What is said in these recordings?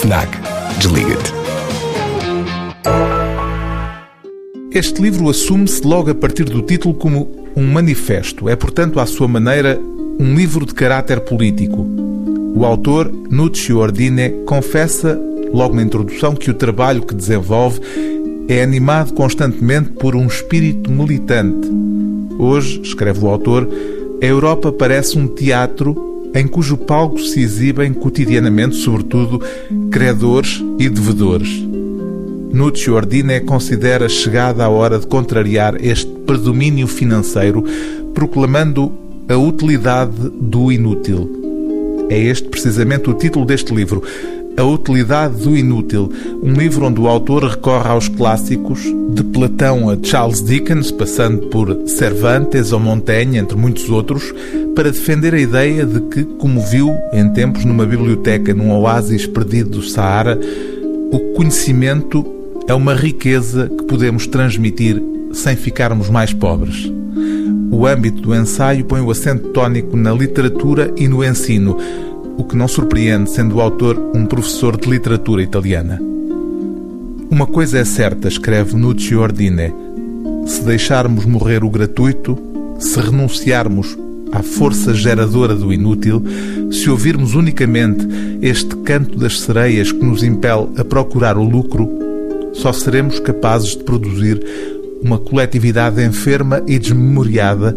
FNAC. Desliga-te. Este livro assume-se logo a partir do título como um manifesto. É, portanto, à sua maneira, um livro de caráter político. O autor, Nuccio Ordine, confessa, logo na introdução, que o trabalho que desenvolve é animado constantemente por um espírito militante. Hoje, escreve o autor, a Europa parece um teatro em cujo palco se exibem cotidianamente, sobretudo, credores e devedores. Nuccio Ordine considera chegada a hora de contrariar este predomínio financeiro, proclamando a utilidade do inútil. É este precisamente o título deste livro, A Utilidade do Inútil, um livro onde o autor recorre aos clássicos, de Platão a Charles Dickens, passando por Cervantes ou Montaigne, entre muitos outros, para defender a ideia de que, como viu em tempos numa biblioteca num oásis perdido do Saara, o conhecimento é uma riqueza que podemos transmitir sem ficarmos mais pobres. O âmbito do ensaio põe o acento tónico na literatura e no ensino, o que não surpreende, sendo o autor um professor de literatura italiana. Uma coisa é certa, escreve Nuccio Ordine: se deixarmos morrer o gratuito, se renunciarmos à força geradora do inútil, se ouvirmos unicamente este canto das sereias que nos impele a procurar o lucro, só seremos capazes de produzir uma coletividade enferma e desmemoriada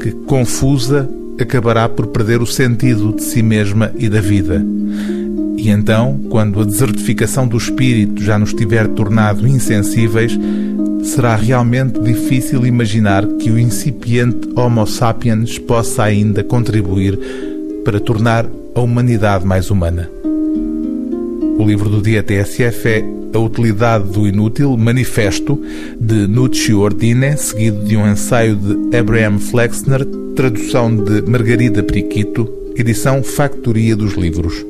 que, confusa, acabará por perder o sentido de si mesma e da vida. E então, quando a desertificação do espírito já nos tiver tornado insensíveis, será realmente difícil imaginar que o incipiente Homo sapiens possa ainda contribuir para tornar a humanidade mais humana. O livro do dia TSF é A Utilidade do Inútil, Manifesto, de Nuccio Ordine, seguido de um ensaio de Abraham Flexner, tradução de Margarida Periquito, edição Factoria dos Livros.